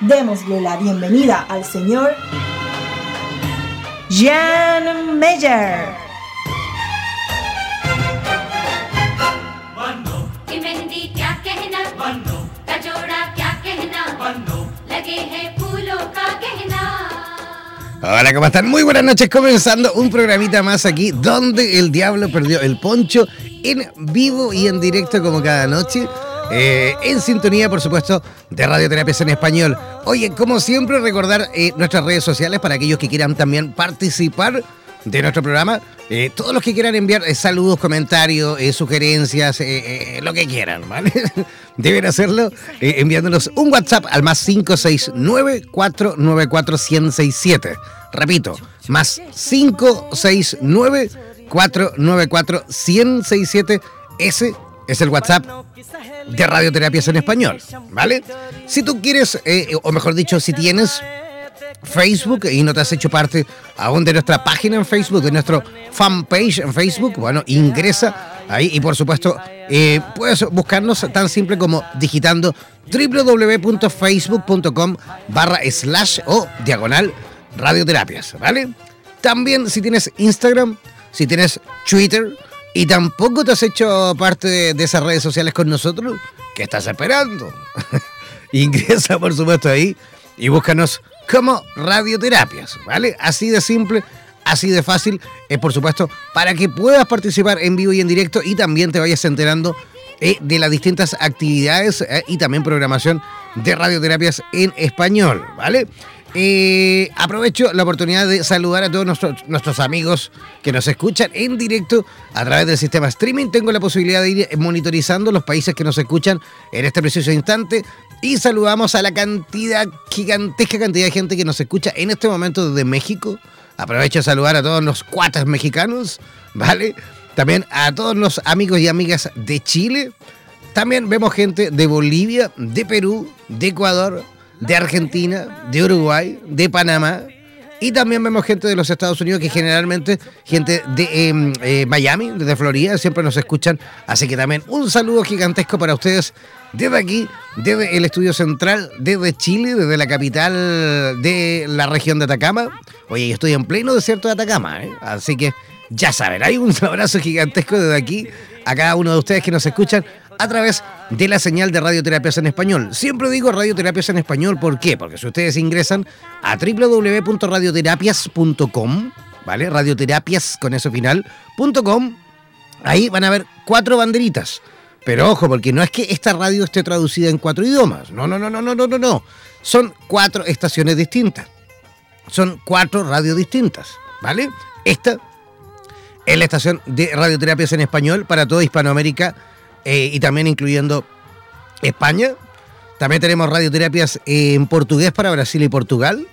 Démosle la bienvenida al señor Jan Meyer. Hola, ¿cómo están? Muy buenas noches, comenzando un programita más aquí donde el diablo perdió el poncho en vivo y en directo como cada noche. Eh, en sintonía, por supuesto, de Radioterapias en Español. Oye, como siempre, recordar eh, nuestras redes sociales para aquellos que quieran también participar de nuestro programa. Eh, todos los que quieran enviar saludos, comentarios, sugerencias, lo que quieran, ¿vale? Deben hacerlo enviándonos un WhatsApp al más 569-494-1067. Repito, más 569-494-1067. Ese es el WhatsApp de Radioterapias en Español, ¿vale? Si tú quieres, o mejor dicho, si tienes Facebook y no te has hecho parte aún de nuestra página en Facebook, de nuestro fanpage en Facebook, bueno, ingresa ahí y por supuesto eh, puedes buscarnos tan simple como digitando www.facebook.com barra slash o diagonal radioterapias, ¿vale? También si tienes Instagram, si tienes Twitter y tampoco te has hecho parte de esas redes sociales con nosotros, ¿qué estás esperando? Ingresa por supuesto ahí y búscanos como radioterapias, ¿vale? Así de simple, así de fácil, es por supuesto, para que puedas participar en vivo y en directo y también te vayas enterando eh, de las distintas actividades eh, y también programación de radioterapias en español, ¿vale? Aprovecho la oportunidad de saludar a todos nuestros, amigos que nos escuchan en directo a través del sistema streaming. Tengo la posibilidad de ir monitorizando los países que nos escuchan en este preciso instante. Y saludamos a la cantidad, gigantesca cantidad de gente que nos escucha en este momento desde México. Aprovecho a saludar a todos los cuatas mexicanos, ¿vale? También a todos los amigos y amigas de Chile. También vemos gente de Bolivia, de Perú, de Ecuador, de Argentina, de Uruguay, de Panamá. Y también vemos gente de los Estados Unidos que generalmente, gente de em, eh, Miami, desde Florida, siempre nos escuchan. Así que también un saludo gigantesco para ustedes desde aquí, desde el estudio central, desde Chile, desde la capital de la región de Atacama. Oye, estoy en pleno desierto de Atacama, ¿eh? así que ya saben, hay un abrazo gigantesco desde aquí a cada uno de ustedes que nos escuchan a través de la señal de Radioterapias en Español. Siempre digo Radioterapias en Español, ¿por qué? Porque si ustedes ingresan a www.radioterapias.com, ¿vale? Radioterapias con eso final.com, ahí van a ver cuatro banderitas Pero ojo, porque no es que esta radio esté traducida en cuatro idiomas. No, no, no, no, no, no, no, no. Son cuatro estaciones distintas. Son cuatro radios distintas, ¿vale? Esta es la estación de radioterapias en español para toda Hispanoamérica eh, y también incluyendo España. También tenemos radioterapias en portugués para Brasil y Portugal.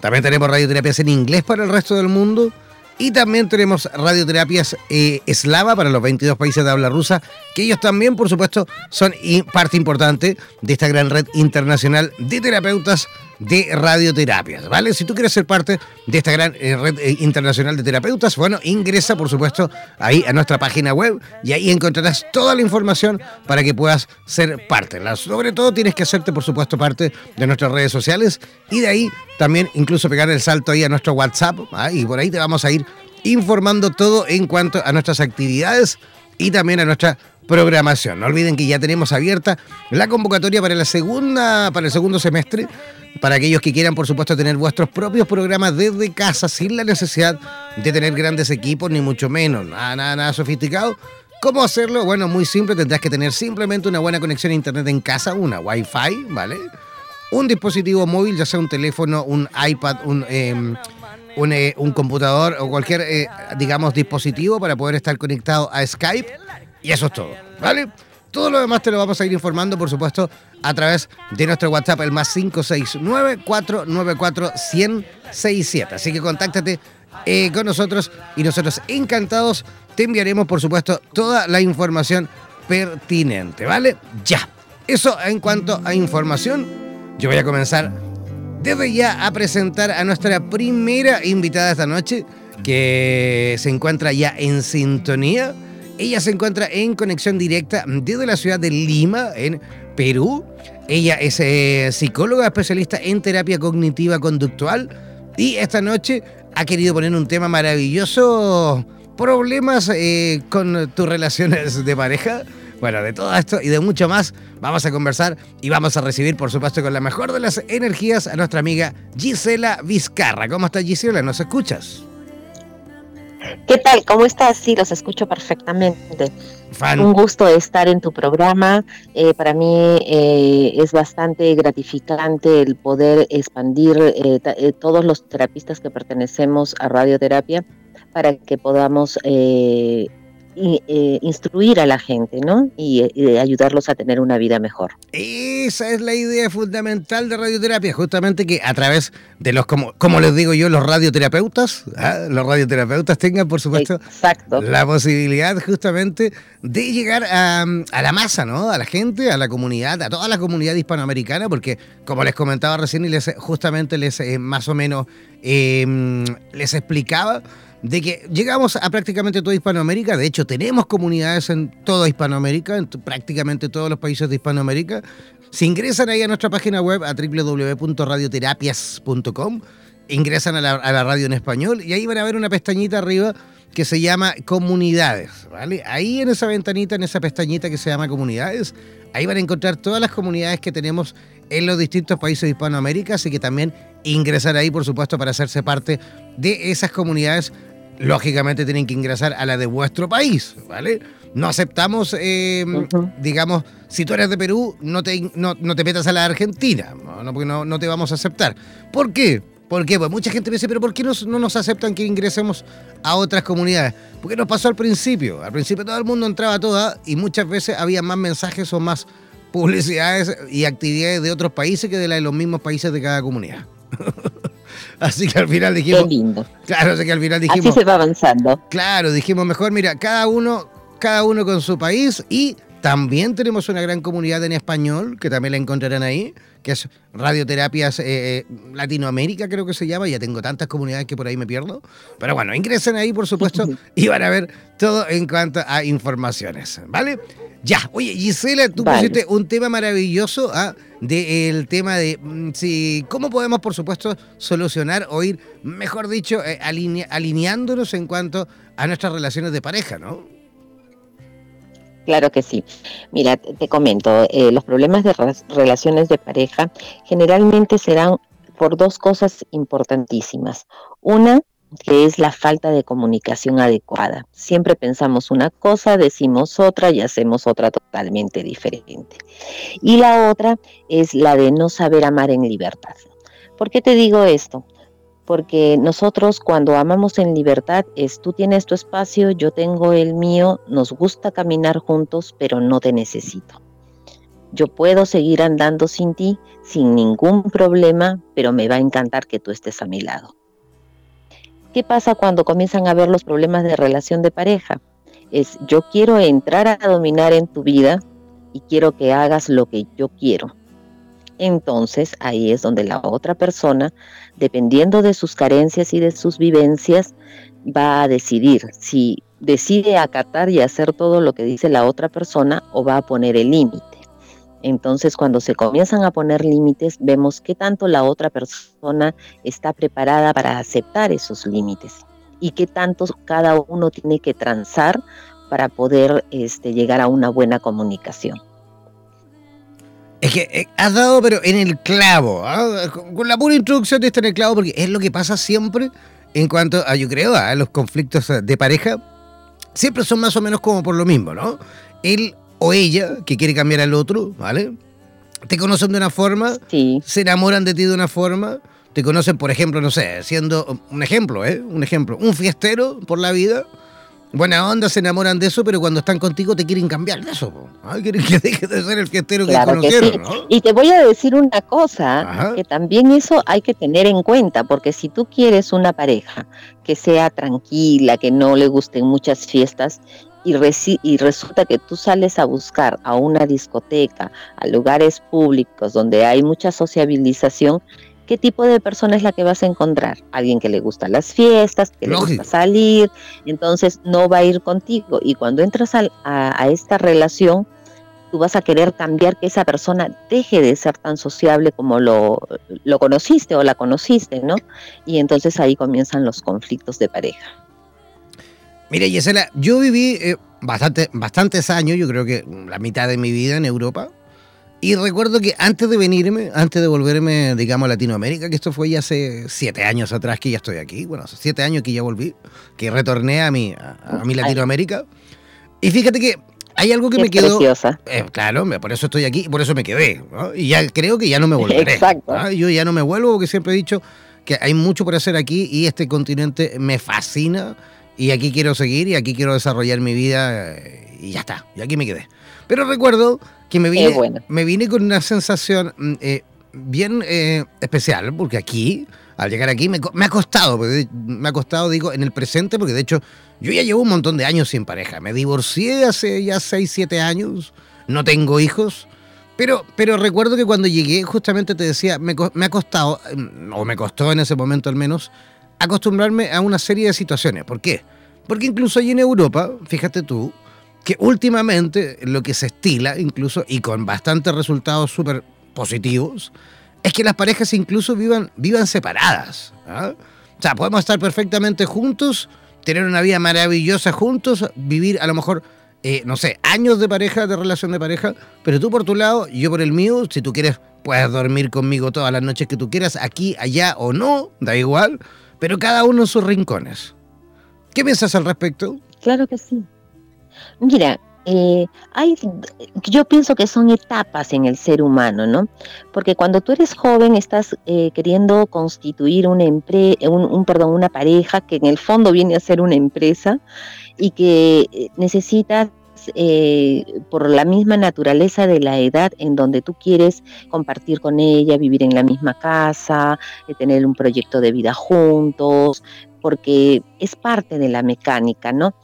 También tenemos radioterapias en inglés para el resto del mundo. Y también tenemos radioterapias eh, eslava para los 22 países de habla rusa, que ellos también, por supuesto, son parte importante de esta gran red internacional de terapeutas de radioterapias, ¿vale? Si tú quieres ser parte de esta gran eh, red eh, internacional de terapeutas, bueno, ingresa, por supuesto, ahí a nuestra página web y ahí encontrarás toda la información para que puedas ser parte. Sobre todo tienes que hacerte, por supuesto, parte de nuestras redes sociales y de ahí también incluso pegar el salto ahí a nuestro WhatsApp ¿ah? y por ahí te vamos a ir informando todo en cuanto a nuestras actividades y también a nuestra programación. No olviden que ya tenemos abierta la convocatoria para la segunda para el segundo semestre para aquellos que quieran, por supuesto, tener vuestros propios programas desde casa sin la necesidad de tener grandes equipos, ni mucho menos, nada, nada, nada sofisticado. ¿Cómo hacerlo? Bueno, muy simple, tendrás que tener simplemente una buena conexión a internet en casa, una Wi-Fi, ¿vale? Un dispositivo móvil, ya sea un teléfono, un iPad, un, em, eh, un, computador o cualquier, eh, digamos, dispositivo para poder estar conectado a Skype. Y eso es todo, ¿vale? Todo lo demás te lo vamos a ir informando, por supuesto, a través de nuestro WhatsApp, el más 569-494-1067. Así que contáctate eh, con nosotros y nosotros encantados te enviaremos, por supuesto, toda la información pertinente, ¿vale? Ya. Eso en cuanto a información, yo voy a comenzar desde ya a presentar a nuestra primera invitada esta noche, que se encuentra ya en sintonía ella se encuentra en conexión directa desde la ciudad de Lima, en Perú. Ella es eh, psicóloga especialista en terapia cognitiva conductual y esta noche ha querido poner un tema maravilloso, problemas eh, con tus relaciones de pareja. Bueno, de todo esto y de mucho más vamos a conversar y vamos a recibir, por supuesto, con la mejor de las energías a nuestra amiga Gisela Vizcarra. ¿Cómo estás, Gisela? ¿Nos escuchas? ¿Qué tal? ¿Cómo estás? Sí, los escucho perfectamente. Un gusto estar en tu programa. Eh, para mí eh, es bastante gratificante el poder expandir eh, todos los terapistas que pertenecemos a radioterapia para que podamos eh, instruir a la gente, ¿no? Y, ayudarlos a tener una vida mejor. Esa es la idea fundamental de radioterapia, justamente que a través de los, como, como les digo yo, los radioterapeutas, ¿ah? los radioterapeutas tengan, por supuesto, la posibilidad justamente de llegar a, la masa, ¿no? A la gente, a la comunidad, a toda la comunidad hispanoamericana, porque como les comentaba recién y les justamente les eh, más o menos eh, les explicaba de que llegamos a prácticamente toda Hispanoamérica, de hecho tenemos comunidades en toda Hispanoamérica, en prácticamente todos los países de Hispanoamérica. Si ingresan ahí a nuestra página web a www.radioterapias.com, ingresan a la, radio en español y ahí van a ver una pestañita arriba que se llama comunidades, ¿vale? Ahí en esa ventanita, en esa pestañita que se llama comunidades, ahí van a encontrar todas las comunidades que tenemos en los distintos países de Hispanoamérica, así que también ingresar ahí, por supuesto, para hacerse parte de esas comunidades lógicamente tienen que ingresar a la de vuestro país, ¿vale? No aceptamos, eh, digamos, si tú eres de Perú, no te, no, te metas a la Argentina, no, porque no, no, te vamos a aceptar. ¿Por qué? Porque pues mucha gente me dice, pero ¿por qué no nos aceptan que ingresemos a otras comunidades? Porque nos pasó al principio. Al principio todo el mundo entraba toda y muchas veces había más mensajes o más publicidades y actividades de otros países que de, la de los mismos países de cada comunidad. Así que al final dijimos. Qué lindo. Claro, así que al final dijimos. Así se va avanzando. Claro, dijimos mejor, mira, cada uno, cada uno con su país y también tenemos una gran comunidad en español, que también la encontrarán ahí, que es Radioterapias eh, eh, Latinoamérica, creo que se llama. Ya tengo tantas comunidades que por ahí me pierdo. Pero bueno, ingresen ahí, por supuesto, y van a ver todo en cuanto a informaciones. ¿Vale? Ya, oye, Gisela, tú pusiste un tema maravilloso ¿ah? del tema de mm, si, cómo podemos, por supuesto, solucionar o ir, mejor dicho, eh, alineándonos en cuanto a nuestras relaciones de pareja, ¿no? Claro que sí. Mira, te, comento, eh, los problemas de relaciones de pareja generalmente serán por dos cosas importantísimas. Una, que es la falta de comunicación adecuada. Siempre pensamos una cosa, decimos otra y hacemos otra totalmente diferente. Y la otra es la de no saber amar en libertad. ¿Por qué te digo esto? Porque nosotros cuando amamos en libertad es tú tienes tu espacio, yo tengo el mío, nos gusta caminar juntos, pero no te necesito. Yo puedo seguir andando sin ti, sin ningún problema, pero me va a encantar que tú estés a mi lado. ¿Qué pasa cuando comienzan a ver los problemas de relación de pareja? Es yo quiero entrar a dominar en tu vida y quiero que hagas lo que yo quiero. Entonces ahí es donde la otra persona, dependiendo de sus carencias y de sus vivencias, va a decidir si decide acatar y hacer todo lo que dice la otra persona o va a poner el límite. Entonces, cuando se comienzan a poner límites, vemos qué tanto la otra persona está preparada para aceptar esos límites y qué tanto cada uno tiene que transar para poder este, llegar a una buena comunicación. Es que eh, has dado, pero en el clavo, ¿ah? con la pura introducción de esto en el clavo, porque es lo que pasa siempre en cuanto a, yo creo, a los conflictos de pareja, siempre son más o menos como por lo mismo, ¿no? El o ella que quiere cambiar al otro, ¿vale? Te conocen de una forma, se enamoran de ti de una forma, te conocen, por ejemplo, no sé, siendo un ejemplo, ¿eh? Un ejemplo, un fiestero por la vida, buena onda, se enamoran de eso, pero cuando están contigo te quieren cambiar de eso. Quieren que dejes de ser el fiestero que conocieron. Y te voy a decir una cosa, que también eso hay que tener en cuenta, porque si tú quieres una pareja que sea tranquila, que no le gusten muchas fiestas, y, resulta que tú sales a buscar a una discoteca, a lugares públicos donde hay mucha sociabilización, ¿qué tipo de persona es la que vas a encontrar? Alguien que le gusta las fiestas, que le gusta salir, entonces no va a ir contigo. Y cuando entras a, esta relación, tú vas a querer cambiar que esa persona deje de ser tan sociable como lo, lo conociste o la conociste, ¿no? Y entonces ahí comienzan los conflictos de pareja. Mira, Yesela, yo viví eh, bastante, bastantes años, yo creo que la mitad de mi vida en Europa. Y recuerdo que antes de venirme, antes de volverme, digamos, a Latinoamérica, que esto fue ya hace siete años atrás que ya estoy aquí, bueno, hace siete años que ya volví, que retorné a mi, a, mi Latinoamérica. Y fíjate que hay algo que me quedó. Eh, claro, por eso estoy aquí, por eso me quedé. Y ya creo que ya no me volveré. Exacto. Yo ya no me vuelvo porque siempre he dicho que hay mucho por hacer aquí y este continente me fascina y aquí quiero seguir y aquí quiero desarrollar mi vida eh, y ya está, y aquí me quedé. Pero recuerdo que me vine, me vine con una sensación mm, eh, bien eh, especial, porque aquí, al llegar aquí, me, ha costado, me ha costado, digo, en el presente, porque de hecho yo ya llevo un montón de años sin pareja. Me divorcié hace ya 6, 7 años, no tengo hijos. Pero, pero recuerdo que cuando llegué, justamente te decía, me, me ha costado, mm, o me costó en ese momento al menos, acostumbrarme a una serie de situaciones. ¿Por qué? Porque incluso allí en Europa, fíjate tú, que últimamente lo que se estila, incluso, y con bastantes resultados súper positivos, es que las parejas incluso vivan, vivan separadas. ¿ah? O sea, podemos estar perfectamente juntos, tener una vida maravillosa juntos, vivir a lo mejor, eh, no sé, años de pareja, de relación de pareja, pero tú por tu lado, yo por el mío, si tú quieres, puedes dormir conmigo todas las noches que tú quieras, aquí, allá o no, da igual pero cada uno en sus rincones. ¿Qué piensas al respecto? Claro que sí. Mira, eh, hay, yo pienso que son etapas en el ser humano, ¿no? Porque cuando tú eres joven estás eh, queriendo constituir una un, perdón, una pareja que en el fondo viene a ser una empresa y que eh, eh, por la misma naturaleza de la edad en donde tú quieres compartir con ella, vivir en la misma casa, eh, tener un proyecto de vida juntos, porque es parte de la mecánica, ¿no?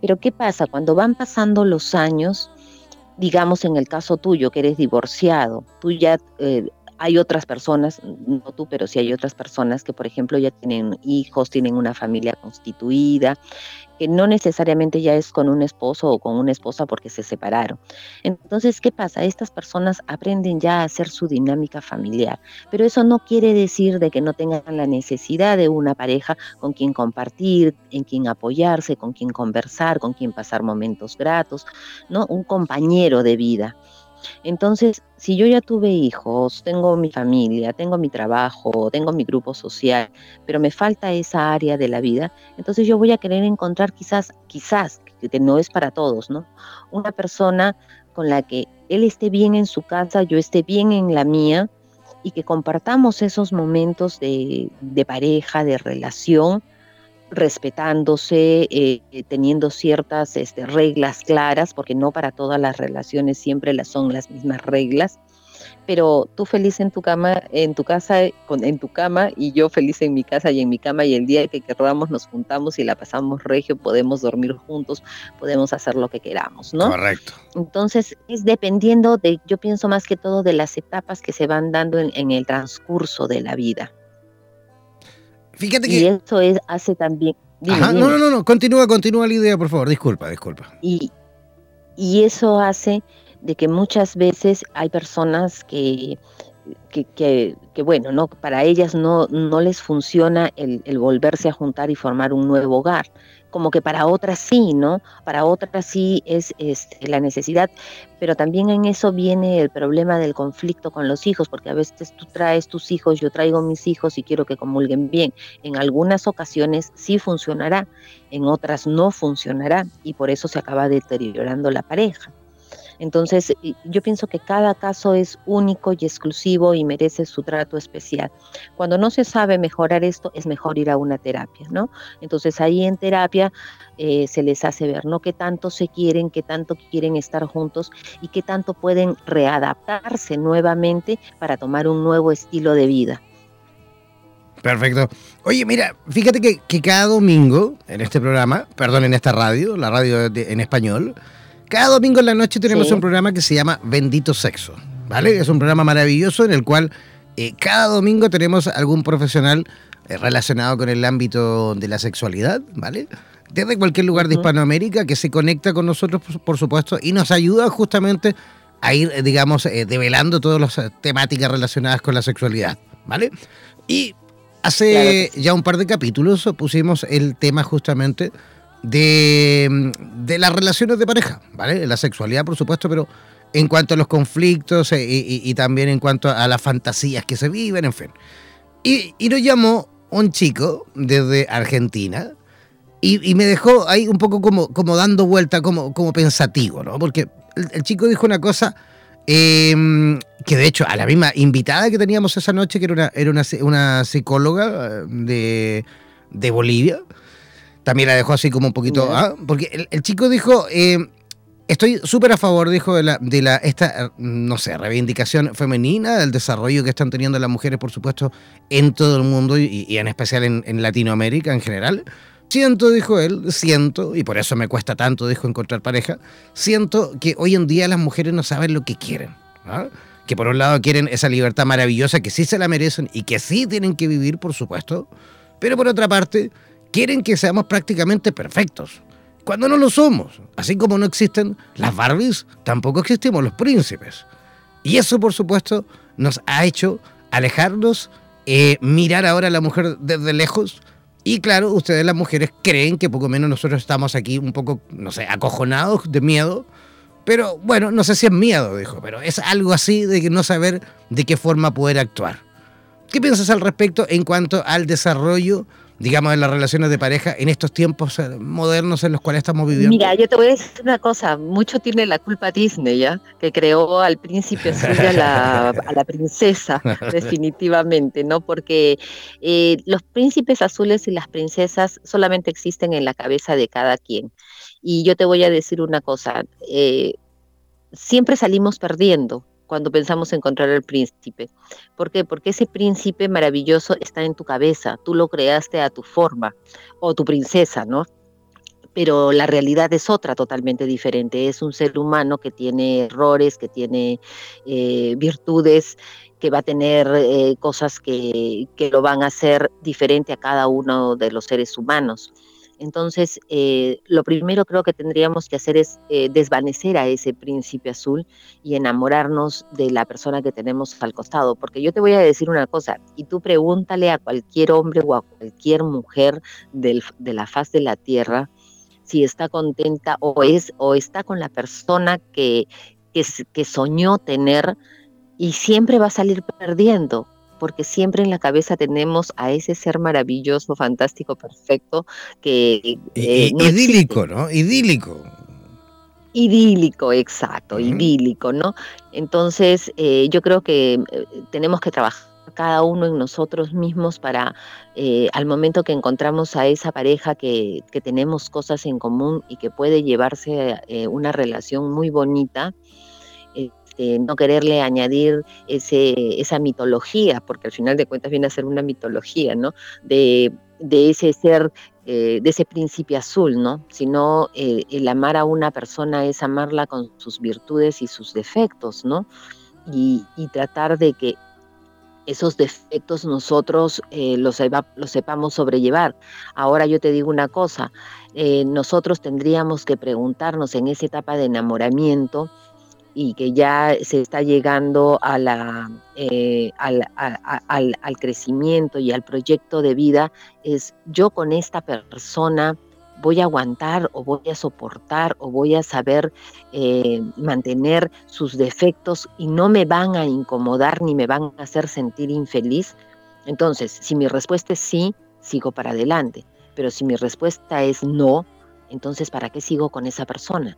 Pero ¿qué pasa? Cuando van pasando los años, digamos en el caso tuyo, que eres divorciado, tú ya... Eh, hay otras personas, no tú, pero sí hay otras personas que, por ejemplo, ya tienen hijos, tienen una familia constituida, que no necesariamente ya es con un esposo o con una esposa porque se separaron. Entonces, ¿qué pasa? Estas personas aprenden ya a hacer su dinámica familiar, pero eso no quiere decir de que no tengan la necesidad de una pareja con quien compartir, en quien apoyarse, con quien conversar, con quien pasar momentos gratos, ¿no? Un compañero de vida. Entonces, si yo ya tuve hijos, tengo mi familia, tengo mi trabajo, tengo mi grupo social, pero me falta esa área de la vida, entonces yo voy a querer encontrar quizás, quizás, que no es para todos, ¿no? Una persona con la que él esté bien en su casa, yo esté bien en la mía, y que compartamos esos momentos de, de pareja, de relación, respetándose, eh, teniendo ciertas este, reglas claras, porque no para todas las relaciones siempre las son las mismas reglas, pero tú feliz en tu cama, en tu casa, en tu cama y yo feliz en mi casa y en mi cama y el día que queramos nos juntamos y la pasamos regio, podemos dormir juntos, podemos hacer lo que queramos, ¿no? Correcto. Entonces es dependiendo de, yo pienso más que todo de las etapas que se van dando en el transcurso de la vida. Fíjate que... Y eso es, hace también... No, no, no, no, continúa, continúa la idea, por favor, disculpa, disculpa. Y, y eso hace de que muchas veces hay personas que, que, que, bueno, no, para ellas no, no les funciona el, el volverse a juntar y formar un nuevo hogar como que para otras sí, ¿no? Para otras sí es este, la necesidad, pero también en eso viene el problema del conflicto con los hijos, porque a veces tú traes tus hijos, yo traigo mis hijos y quiero que comulguen bien. En algunas ocasiones sí funcionará, en otras no funcionará y por eso se acaba deteriorando la pareja. Entonces, yo pienso que cada caso es único y exclusivo y merece su trato especial. Cuando no se sabe mejorar esto, es mejor ir a una terapia, ¿no? Entonces, ahí en terapia eh, se les hace ver, ¿no? Qué tanto se quieren, qué tanto quieren estar juntos y qué tanto pueden readaptarse nuevamente para tomar un nuevo estilo de vida. Perfecto. Oye, mira, fíjate que, cada domingo en este programa, perdón, en esta radio, la radio en español, cada domingo en la noche tenemos un programa que se llama Bendito Sexo, ¿vale? Es un programa maravilloso en el cual eh, cada domingo tenemos algún profesional eh, relacionado con el ámbito de la sexualidad, ¿vale? Desde cualquier lugar de Hispanoamérica que se conecta con nosotros, por, supuesto, y nos ayuda justamente a ir, eh, digamos, develando todas las temáticas relacionadas con la sexualidad, ¿vale? Y hace ya un par de capítulos pusimos el tema justamente de, las relaciones de pareja, ¿vale? La sexualidad, por supuesto, pero en cuanto a los conflictos eh, y, también en cuanto a las fantasías que se viven, en fin. Y, y nos llamó un chico desde Argentina y, me dejó ahí un poco como, como dando vuelta, como, como pensativo, ¿no? Porque el, chico dijo una cosa em, que de hecho a la misma invitada que teníamos esa noche, que era una, era una, una psicóloga de, de Bolivia, también la dejó así como un poquito. ¿ah? Porque el, chico dijo. Eh, estoy súper a favor, dijo, de la, de la esta, no sé, reivindicación femenina, del desarrollo que están teniendo las mujeres, por supuesto, en todo el mundo y, en especial en, Latinoamérica en general. Siento, dijo él, siento, y por eso me cuesta tanto, dijo, encontrar pareja, siento que hoy en día las mujeres no saben lo que quieren. ¿ah? Que por un lado quieren esa libertad maravillosa que sí se la merecen y que sí tienen que vivir, por supuesto, pero por otra parte quieren que seamos prácticamente perfectos, cuando no lo somos. Así como no existen las Barbies, tampoco existimos los príncipes. Y eso, por supuesto, nos ha hecho alejarnos, eh, mirar ahora a la mujer desde lejos. Y claro, ustedes las mujeres creen que poco menos nosotros estamos aquí un poco, no sé, acojonados de miedo. Pero bueno, no sé si es miedo, dijo, pero es algo así de no saber de qué forma poder actuar. ¿Qué piensas al respecto en cuanto al desarrollo digamos, en las relaciones de pareja en estos tiempos eh, modernos en los cuales estamos viviendo? Mira, yo te voy a decir una cosa, mucho tiene la culpa Disney, ¿ya? Que creó al príncipe azul y a la, princesa, definitivamente, ¿no? Porque eh, los príncipes azules y las princesas solamente existen en la cabeza de cada quien. Y yo te voy a decir una cosa, eh, siempre salimos perdiendo cuando pensamos encontrar al príncipe. ¿Por qué? Porque ese príncipe maravilloso está en tu cabeza, tú lo creaste a tu forma, o tu princesa, ¿no? Pero la realidad es otra totalmente diferente. Es un ser humano que tiene errores, que tiene eh, virtudes, que va a tener eh, cosas que, que lo van a hacer diferente a cada uno de los seres humanos. Entonces, eh, lo primero creo que tendríamos que hacer es eh, desvanecer a ese príncipe azul y enamorarnos de la persona que tenemos al costado. Porque yo te voy a decir una cosa, y tú pregúntale a cualquier hombre o a cualquier mujer de la faz de la tierra si está contenta o, es, o está con la persona que, que, que soñó tener y siempre va a salir perdiendo, porque siempre en la cabeza tenemos a ese ser maravilloso, fantástico, perfecto, que... Eh, idílico, ¿no? Idílico. Idílico, exacto, idílico, ¿no? Entonces, eh, yo creo que eh, tenemos que trabajar cada uno en nosotros mismos para eh, al momento que encontramos a esa pareja que, tenemos cosas en común y que puede llevarse eh, una relación muy bonita, este, no quererle añadir ese, esa mitología, porque al final de cuentas viene a ser una mitología, ¿no? De, ese ser, eh, de ese príncipe azul, ¿no? Sino el amar a una persona es amarla con sus virtudes y sus defectos, ¿no? y, tratar de que esos defectos nosotros eh, los, sepamos sobrellevar. Ahora yo te digo una cosa, eh, nosotros tendríamos que preguntarnos en esa etapa de enamoramiento y que ya se está llegando eh, al, al crecimiento y al proyecto de vida, es yo con esta persona voy a aguantar o voy a soportar o voy a saber eh, mantener sus defectos y no me van a incomodar ni me van a hacer sentir infeliz. Entonces, si mi respuesta es sí, sigo para adelante. Pero si mi respuesta es no, entonces ¿para qué sigo con esa persona?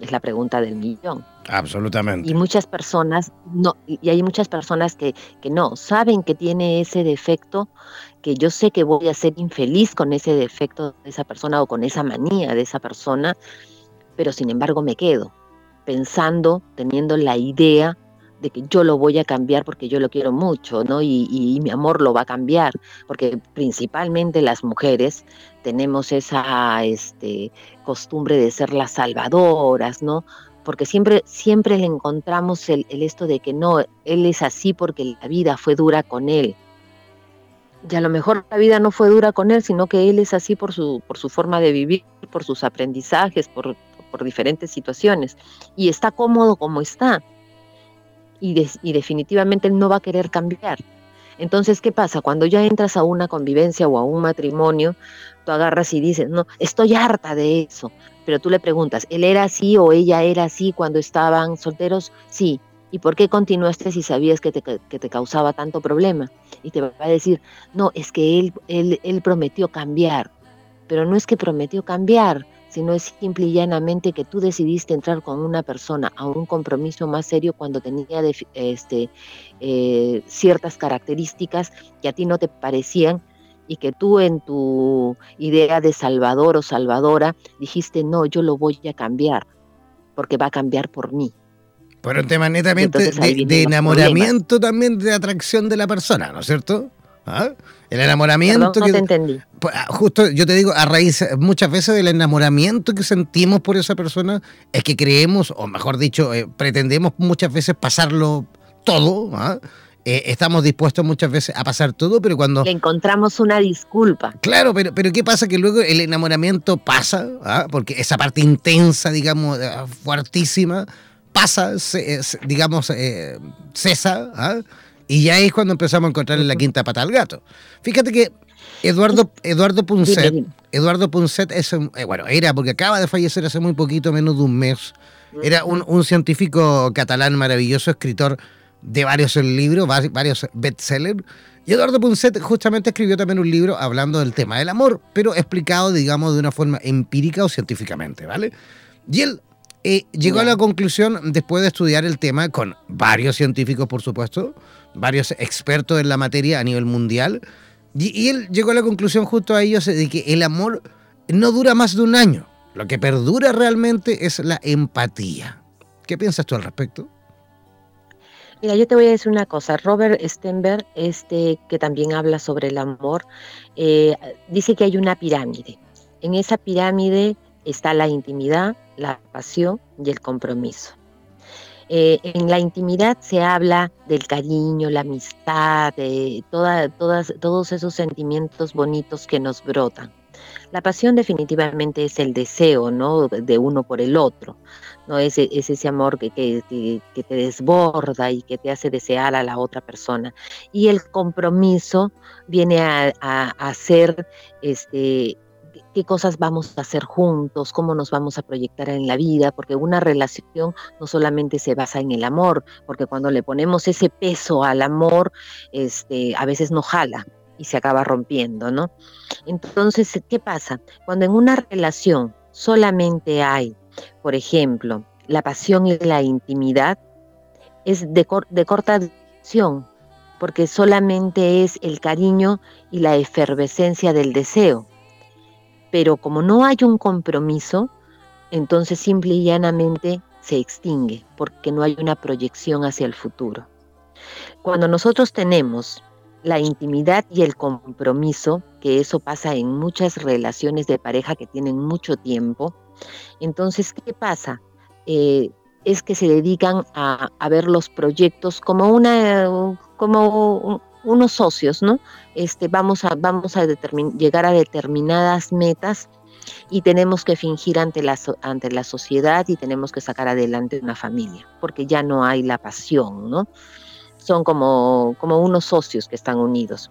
Es la pregunta del millón. Absolutamente. Y muchas personas, no, y hay muchas personas que, que no, saben que tiene ese defecto, que yo sé que voy a ser infeliz con ese defecto de esa persona o con esa manía de esa persona, pero sin embargo me quedo pensando, teniendo la idea de que yo lo voy a cambiar porque yo lo quiero mucho, ¿no? Y, mi amor lo va a cambiar, porque principalmente las mujeres tenemos esa este, costumbre de ser las salvadoras, ¿no? Porque siempre, siempre le encontramos el, el esto de que no, él es así porque la vida fue dura con él. Y a lo mejor la vida no fue dura con él, sino que él es así por su, por su forma de vivir, por sus aprendizajes, por, por diferentes situaciones. Y está cómodo como está y, definitivamente él no va a querer cambiar. Entonces, ¿qué pasa? Cuando ya entras a una convivencia o a un matrimonio, tú agarras y dices, no, estoy harta de eso. Pero tú le preguntas, ¿él era así o ella era así cuando estaban solteros? Sí. ¿Y por qué continuaste si sabías que te, que te causaba tanto problema? Y te va a decir, no, es que él, él, él prometió cambiar. Pero no es que prometió cambiar, sino es simple y llanamente que tú decidiste entrar con una persona a un compromiso más serio cuando tenía este, eh, ciertas características que a ti no te parecían y que tú en tu idea de salvador o salvadora dijiste, no, yo lo voy a cambiar, porque va a cambiar por mí. Pero un tema netamente de, enamoramiento también, de atracción de la persona, ¿no es cierto? ¿Ah? El enamoramiento. no te entendí. Pues, ah, justo yo te digo, a raíz muchas veces del enamoramiento que sentimos por esa persona, es que creemos, o mejor dicho, eh, pretendemos muchas veces pasarlo todo. ¿ah? Eh, estamos dispuestos muchas veces a pasar todo, pero cuando... Le encontramos una disculpa. Claro, pero, pero ¿qué pasa? Que luego el enamoramiento pasa, porque esa parte intensa, digamos, eh, fuertísima, pasa, digamos, cesa y ya es cuando empezamos a encontrar la quinta pata al gato. Fíjate que Eduardo, Eduardo Punset, Eduardo Punset es, eh, bueno, era porque acaba de fallecer hace muy poquito, menos de un mes. Era un, científico catalán maravilloso, escritor de varios libros, varios bestsellers. Y Eduardo Punset justamente escribió también un libro hablando del tema del amor, pero explicado, digamos, de una forma empírica o científicamente, ¿vale? Y él eh, llegó a la conclusión, después de estudiar el tema con varios científicos, por supuesto, varios expertos en la materia a nivel mundial, y, él llegó a la conclusión justo a ellos de que el amor no dura más de un año. Lo que perdura realmente es la empatía. ¿Qué piensas tú al respecto? Mira, yo te voy a decir una cosa. Robert Stenberg, este que también habla sobre el amor, eh, dice que hay una pirámide. En esa pirámide está la intimidad, la pasión y el compromiso. Eh, en la intimidad se habla del cariño, la amistad, de todas, todos esos sentimientos bonitos que nos brotan. La pasión definitivamente es el deseo, ¿no? De uno por el otro, ¿no? Es, es ese amor que, que, te desborda y que te hace desear a la otra persona. Y el compromiso viene a, a, a ser este, qué cosas vamos a hacer juntos, cómo nos vamos a proyectar en la vida, porque una relación no solamente se basa en el amor, porque cuando le ponemos ese peso al amor, este, a veces no jala y se acaba rompiendo, ¿no? Entonces, ¿qué pasa? Cuando en una relación solamente hay, por ejemplo, la pasión y la intimidad, es de, de corta duración, porque solamente es el cariño y la efervescencia del deseo. Pero como no hay un compromiso, entonces simple y llanamente se extingue, porque no hay una proyección hacia el futuro. Cuando nosotros tenemos la intimidad y el compromiso, que eso pasa en muchas relaciones de pareja que tienen mucho tiempo, entonces, ¿qué pasa? Eh, es que se dedican a, ver los proyectos como una como unos socios, ¿no? Este, vamos a, vamos a llegar a determinadas metas y tenemos que fingir ante la, ante la sociedad y tenemos que sacar adelante una familia, porque ya no hay la pasión, ¿no? Son como, como unos socios que están unidos.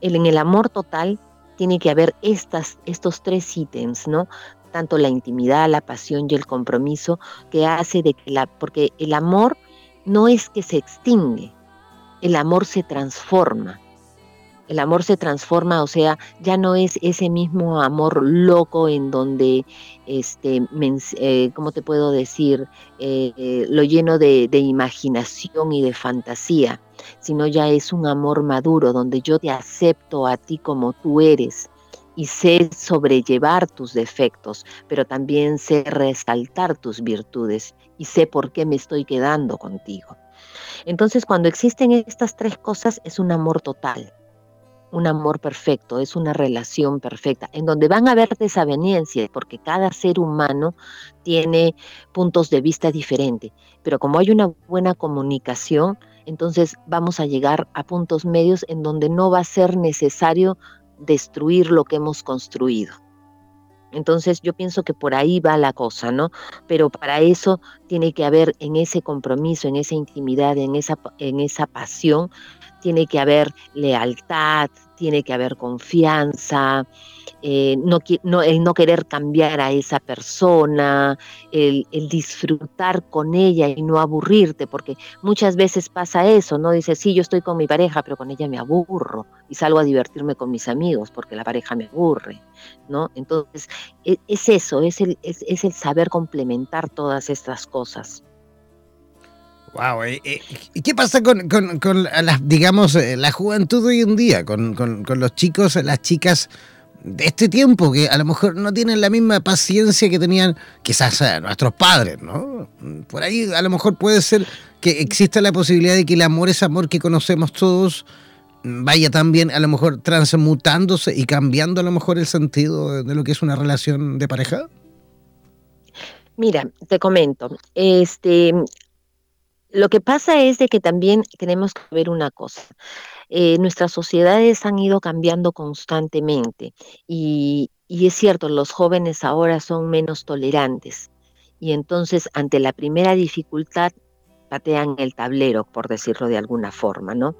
en el amor total tiene que haber estas, estos tres ítems, ¿no? Tanto la intimidad, la pasión y el compromiso que hace de que la, porque el amor no es que se extingue, el amor se transforma. El amor se transforma, o sea, ya no es ese mismo amor loco en donde, este, eh, ¿cómo te puedo decir? Eh, eh, lo lleno de, de imaginación y de fantasía, sino ya es un amor maduro donde yo te acepto a ti como tú eres y sé sobrellevar tus defectos, pero también sé resaltar tus virtudes y sé por qué me estoy quedando contigo. Entonces, cuando existen estas tres cosas, es un amor total, un amor perfecto, es una relación perfecta, en donde van a haber desavenencias, porque cada ser humano tiene puntos de vista diferentes, pero como hay una buena comunicación, entonces vamos a llegar a puntos medios en donde no va a ser necesario destruir lo que hemos construido. Entonces yo pienso que por ahí va la cosa, ¿no? Pero para eso tiene que haber en ese compromiso, en esa intimidad, en esa, en esa pasión, tiene que haber lealtad, tiene que haber confianza, eh, no, no, el no querer cambiar a esa persona, el, disfrutar con ella y no aburrirte, porque muchas veces pasa eso, ¿no? Dices, sí, yo estoy con mi pareja, pero con ella me aburro y salgo a divertirme con mis amigos porque la pareja me aburre, ¿no? Entonces, e, es, eso, es el, es, el saber complementar todas estas cosas. Wow, eh, eh, ¿y qué pasa con, con, las, digamos, la juventud hoy en día, con, con, los chicos, las chicas de este tiempo que a lo mejor no tienen la misma paciencia que tenían quizás eh, nuestros padres, ¿no? Por ahí a lo mejor puede ser que exista la posibilidad de que el amor, ese amor que conocemos todos, vaya también a lo mejor transmutándose y cambiando a lo mejor el sentido de lo que es una relación de pareja. Mira, te comento, este, lo que pasa es de que también tenemos que ver una cosa. Eh, nuestras sociedades han ido cambiando constantemente y, es cierto, los jóvenes ahora son menos tolerantes y entonces ante la primera dificultad patean el tablero, por decirlo de alguna forma, ¿no?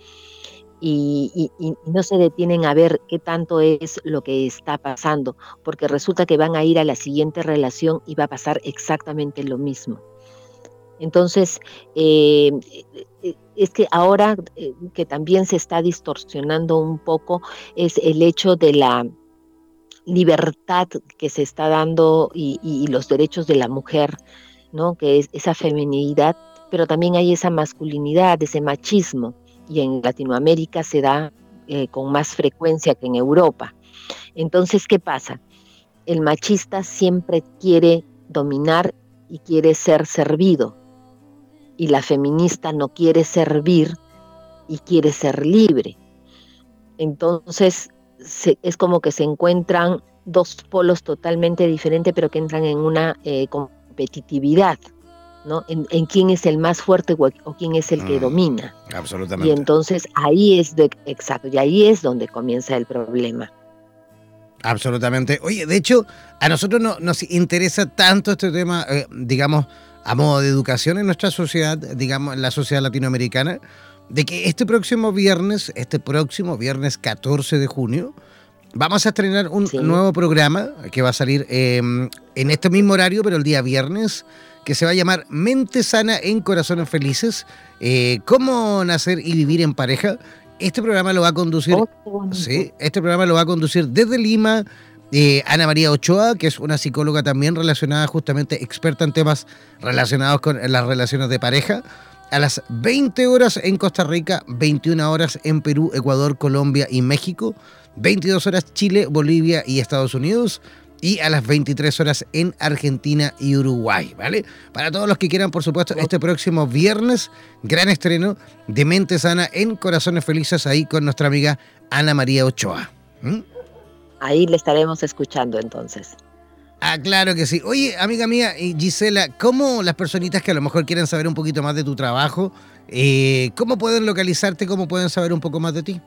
Y, y, no se detienen a ver qué tanto es lo que está pasando, porque resulta que van a ir a la siguiente relación y va a pasar exactamente lo mismo. Entonces, eh, eh, es que ahora eh, que también se está distorsionando un poco es el hecho de la libertad que se está dando y, los derechos de la mujer, ¿no? Que es esa feminidad, pero también hay esa masculinidad, ese machismo, y en Latinoamérica se da con más frecuencia que en Europa. Entonces, ¿qué pasa? El machista siempre quiere dominar y quiere ser servido y la feminista no quiere servir y quiere ser libre. Entonces es como que se encuentran dos polos totalmente diferentes, pero que entran en una eh, competitividad. ¿no? En, quién es el más fuerte o, quién es el que mm, domina. Absolutamente. Y entonces ahí es de, exacto, y ahí es donde comienza el problema. Absolutamente. Oye, de hecho, a nosotros no, nos interesa tanto este tema, eh, digamos, a modo de educación en nuestra sociedad, digamos, en la sociedad latinoamericana, de que este próximo viernes, este próximo viernes 14 de junio, vamos a estrenar un nuevo programa que va a salir em, en este mismo horario, pero el día viernes, que se va a llamar Mente Sana en Corazones Felices. Eh, ¿Cómo nacer y vivir en pareja? Este programa lo va a conducir. Oh, sí, este programa lo va a conducir desde Lima. Eh, Ana María Ochoa, que es una psicóloga también relacionada, justamente experta en temas relacionados con las relaciones de pareja a las 20 horas en Costa Rica, 21 horas en Perú, Ecuador, Colombia y México, 22 horas Chile, Bolivia y Estados Unidos y a las 23 horas en Argentina y Uruguay, ¿vale? Para todos los que quieran, por supuesto, este próximo viernes, gran estreno de Mente Sana en Corazones Felices ahí con nuestra amiga Ana María Ochoa. Ahí le estaremos escuchando entonces. Ah, claro que sí. Oye, amiga mía, Gisela, ¿cómo las personitas que a lo mejor quieren saber un poquito más de tu trabajo, eh, cómo pueden localizarte, cómo pueden saber un poco más de ti?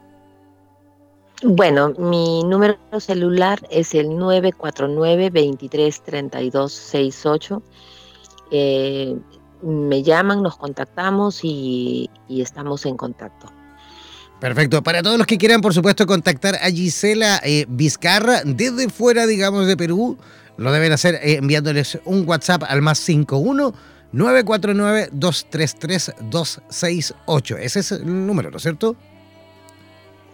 Bueno, mi número celular es el 949-233268. Eh, me llaman, nos contactamos y, estamos en contacto. Perfecto. Para todos los que quieran, por supuesto, contactar a Gisela eh, Vizcarra desde fuera, digamos, de Perú, lo deben hacer eh, enviándoles un WhatsApp al más 51 949 233 268. Ese es el número, ¿no es cierto?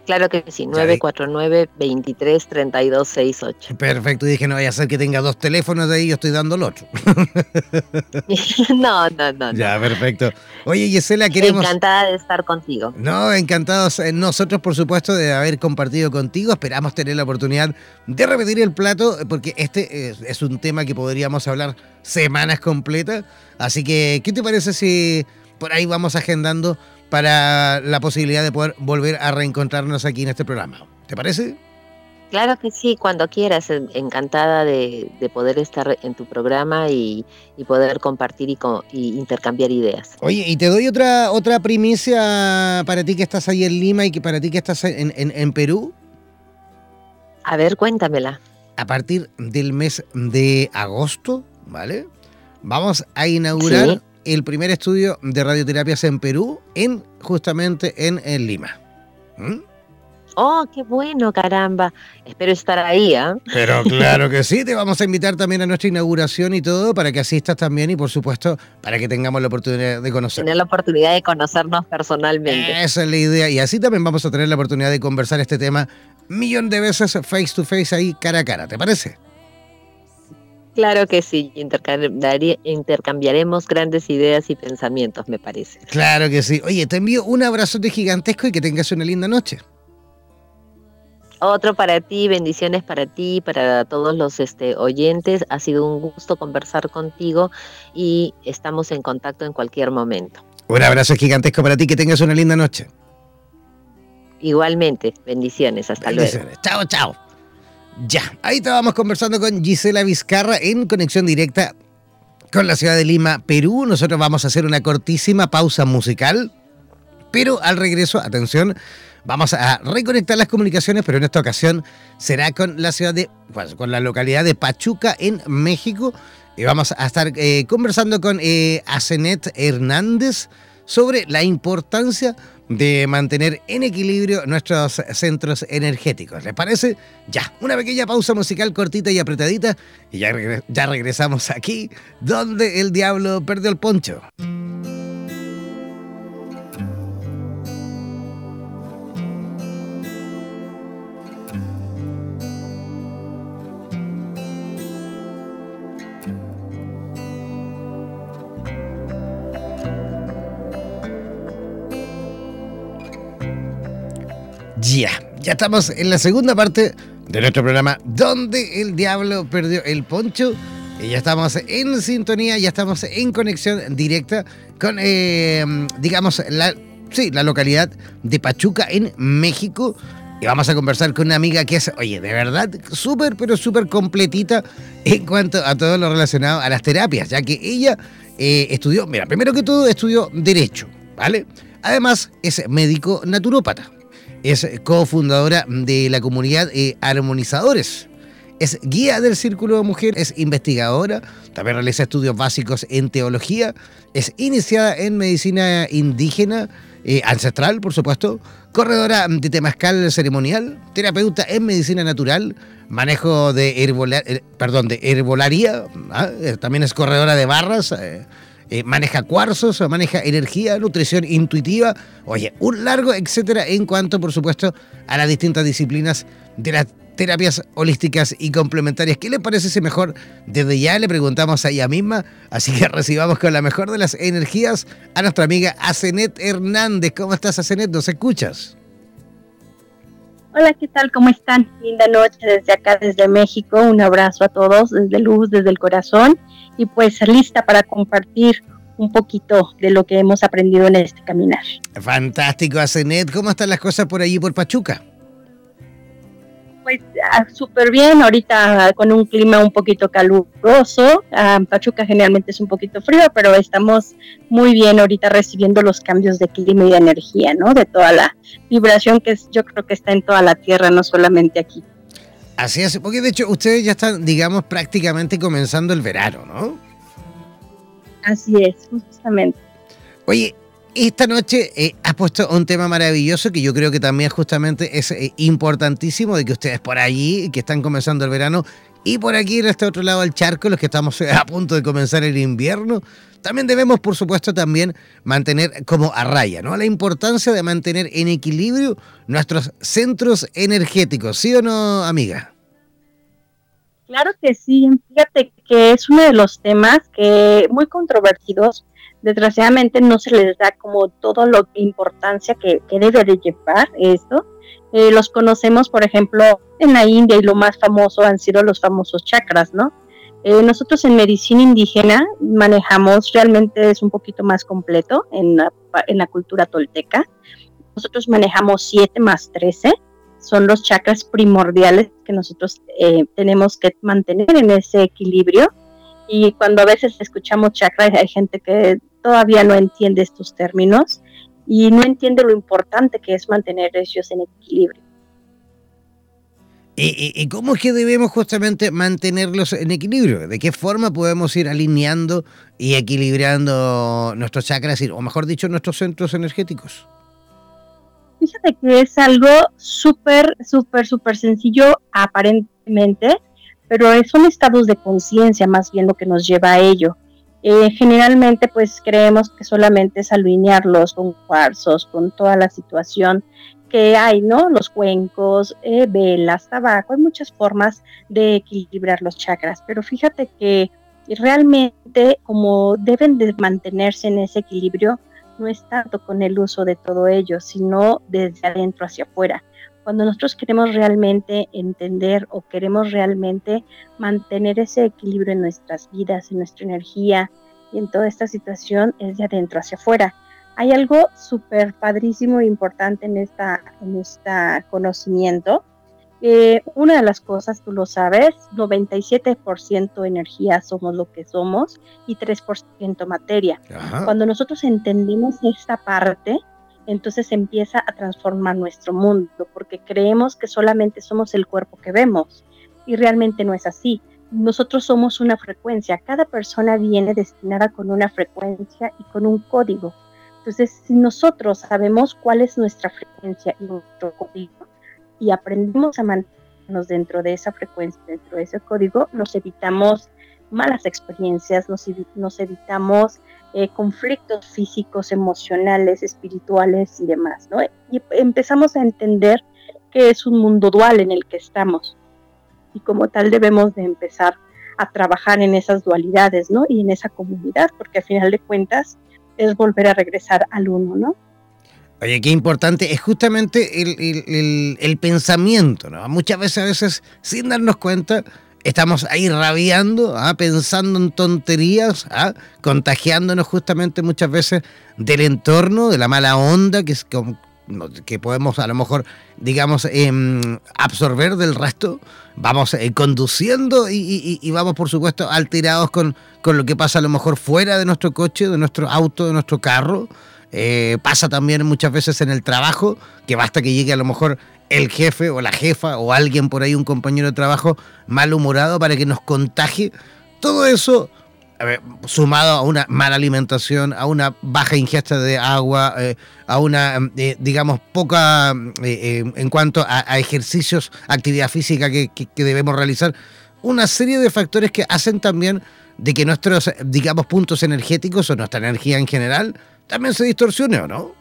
Claro que sí, 949-233268. Perfecto, y dije, no vaya a ser que tenga dos teléfonos de ahí, yo estoy dando el otro. no, no, no. Ya, perfecto. Oye, Gisela, queremos... Encantada de estar contigo. No, encantados eh, nosotros, por supuesto, de haber compartido contigo. Esperamos tener la oportunidad de repetir el plato, porque este es un tema que podríamos hablar semanas completas. Así que, ¿qué te parece si por ahí vamos agendando para la posibilidad de poder volver a reencontrarnos aquí en este programa. ¿Te parece? Claro que sí, cuando quieras, encantada de, poder estar en tu programa y, poder compartir y, intercambiar ideas. Oye, y te doy otra, otra primicia para ti que estás ahí en Lima y que para ti que estás en, en, Perú. A ver, cuéntamela. A partir del mes de agosto, ¿vale? Vamos a inaugurar el primer estudio de radioterapias en Perú, en justamente en, Lima. ¿Mm? Oh, qué bueno, caramba. Espero estar ahí, ¿ah? Pero claro que sí, te vamos a invitar también a nuestra inauguración y todo para que asistas también y por supuesto para que tengamos la oportunidad de conocer. Tener la oportunidad de conocernos personalmente. Esa es la idea y así también vamos a tener la oportunidad de conversar este tema millón de veces face to face ahí cara a cara, ¿te parece? Claro que sí, intercambiaremos grandes ideas y pensamientos, me parece. Claro que sí. Oye, te envío un abrazote gigantesco y que tengas una linda noche. Otro para ti, bendiciones para ti, para todos los este, oyentes. Ha sido un gusto conversar contigo y estamos en contacto en cualquier momento. Un abrazo gigantesco para ti, que tengas una linda noche. Igualmente, bendiciones, hasta luego. Chao, chao. Ya, ahí estábamos conversando con Gisela Vizcarra en conexión directa con la ciudad de Lima, Perú. Nosotros vamos a hacer una cortísima pausa musical, pero al regreso, atención, vamos a reconectar las comunicaciones, pero en esta ocasión será con la ciudad de, pues, con la localidad de Pachuca en México. Y vamos a estar eh, conversando con eh, Asenet Hernández sobre la importancia de mantener en equilibrio nuestros centros energéticos. ¿Les parece? Ya, una pequeña pausa musical cortita y apretadita y ya, ya regresamos aquí donde el diablo perdió el poncho. Ya, estamos en la segunda parte de nuestro programa Donde el Diablo Perdió el Poncho. Y ya estamos en sintonía, ya estamos en conexión directa con, eh, digamos, la, sí, la localidad de Pachuca en México. Y vamos a conversar con una amiga que es, oye, de verdad, súper, pero súper completita en cuanto a todo lo relacionado a las terapias, ya que ella eh, estudió, mira, primero que todo estudió Derecho, ¿vale? Además es médico naturópata es cofundadora de la comunidad eh, Armonizadores. Es guía del Círculo de Mujeres, es investigadora, también realiza estudios básicos en teología, es iniciada en medicina indígena eh, ancestral, por supuesto, corredora de temazcal ceremonial, terapeuta en medicina natural, manejo de de herbolaria, ¿ah? también es corredora de barras, maneja cuarzos, maneja energía, nutrición intuitiva, oye, un largo etcétera en cuanto, por supuesto, a las distintas disciplinas de la terapias holísticas y complementarias. ¿Qué le parece si mejor desde ya le preguntamos a ella misma? Así que recibamos con la mejor de las energías a nuestra amiga Asenet Hernández. ¿Cómo estás, Asenet? ¿Nos escuchas? Hola, ¿qué tal? ¿Cómo están? Linda noche desde acá, desde México. Un abrazo a todos, desde luz, desde el corazón. Y pues lista para compartir un poquito de lo que hemos aprendido en este caminar. Fantástico, Asenet. ¿Cómo están las cosas por allí, por Pachuca? Pues ah, súper bien, ahorita con un clima un poquito caluroso. Ah, Pachuca generalmente es un poquito frío, pero estamos muy bien ahorita recibiendo los cambios de clima y de energía, ¿no? De toda la vibración que yo creo que está en toda la tierra, no solamente aquí. Así es, porque de hecho ustedes ya están, digamos, prácticamente comenzando el verano, ¿no? Así es, justamente. Oye, esta noche eh, has puesto un tema maravilloso que yo creo que también justamente es eh, importantísimo de que ustedes por allí, que están comenzando el verano, y por aquí en este otro lado del charco, los que estamos eh, a punto de comenzar el invierno, también debemos, por supuesto, también mantener como a raya, ¿no? La importancia de mantener en equilibrio nuestros centros energéticos, ¿sí o no, amiga? Claro que sí, fíjate que es uno de los temas que muy controvertidos desgraciadamente no se les da como todo lo importancia que, debe de llevar esto. Eh, los conocemos, por ejemplo, en la India y lo más famoso han sido los famosos chakras, ¿no? Eh, nosotros en medicina indígena manejamos, realmente es un poquito más completo en la, en la cultura tolteca. Nosotros manejamos 7 más 13, son los chakras primordiales que nosotros eh, tenemos que mantener en ese equilibrio. Y cuando a veces escuchamos chakras, hay gente que todavía no entiende estos términos y no entiende lo importante que es mantener ellos en equilibrio. ¿Y, cómo es que debemos justamente mantenerlos en equilibrio? ¿De qué forma podemos ir alineando y equilibrando nuestros chakras, o mejor dicho, nuestros centros energéticos? Fíjate que es algo súper, súper, súper sencillo aparentemente, pero son estados de conciencia más bien lo que nos lleva a ello. Eh, generalmente pues creemos que solamente es alinearlos con cuarzos, con toda la situación que hay, ¿no? Los cuencos, eh, velas, tabaco, hay muchas formas de equilibrar los chakras, pero fíjate que realmente como deben de mantenerse en ese equilibrio, no es tanto con el uso de todo ello, sino desde adentro hacia afuera cuando nosotros queremos realmente entender o queremos realmente mantener ese equilibrio en nuestras vidas, en nuestra energía y en toda esta situación, es de adentro hacia afuera. Hay algo súper padrísimo e importante en esta, en este conocimiento. Eh, una de las cosas, tú lo sabes, 97% energía somos lo que somos y 3% materia. Cuando nosotros entendemos esta parte, entonces empieza a transformar nuestro mundo, porque creemos que solamente somos el cuerpo que vemos y realmente no es así. Nosotros somos una frecuencia, cada persona viene destinada con una frecuencia y con un código. Entonces, si nosotros sabemos cuál es nuestra frecuencia y nuestro código y aprendemos a mantenernos dentro de esa frecuencia, dentro de ese código, nos evitamos malas experiencias, nos, nos evitamos eh, conflictos físicos, emocionales, espirituales y demás, ¿no? Y empezamos a entender que es un mundo dual en el que estamos y como tal debemos de empezar a trabajar en esas dualidades, ¿no? Y en esa comunidad, porque al final de cuentas es volver a regresar al uno, ¿no? Oye, qué importante es justamente el, el pensamiento, ¿no? Muchas veces, a veces, sin darnos cuenta, estamos ahí rabiando, ¿ah? pensando en tonterías, ¿ah? contagiándonos justamente muchas veces del entorno, de la mala onda que, es, que podemos a lo mejor, digamos, em, absorber del resto. Vamos eh, conduciendo y, vamos, por supuesto, alterados con, con lo que pasa a lo mejor fuera de nuestro coche, de nuestro auto, de nuestro carro. Eh, pasa también muchas veces en el trabajo, que basta que llegue a lo mejor el jefe o la jefa o alguien por ahí, un compañero de trabajo malhumorado para que nos contagie. Todo eso sumado a una mala alimentación, a una baja ingesta de agua, eh, a una, eh, digamos, poca en cuanto a, ejercicios, actividad física que, debemos realizar, una serie de factores que hacen también de que nuestros, digamos, puntos energéticos o nuestra energía en general también se distorsione, ¿o no?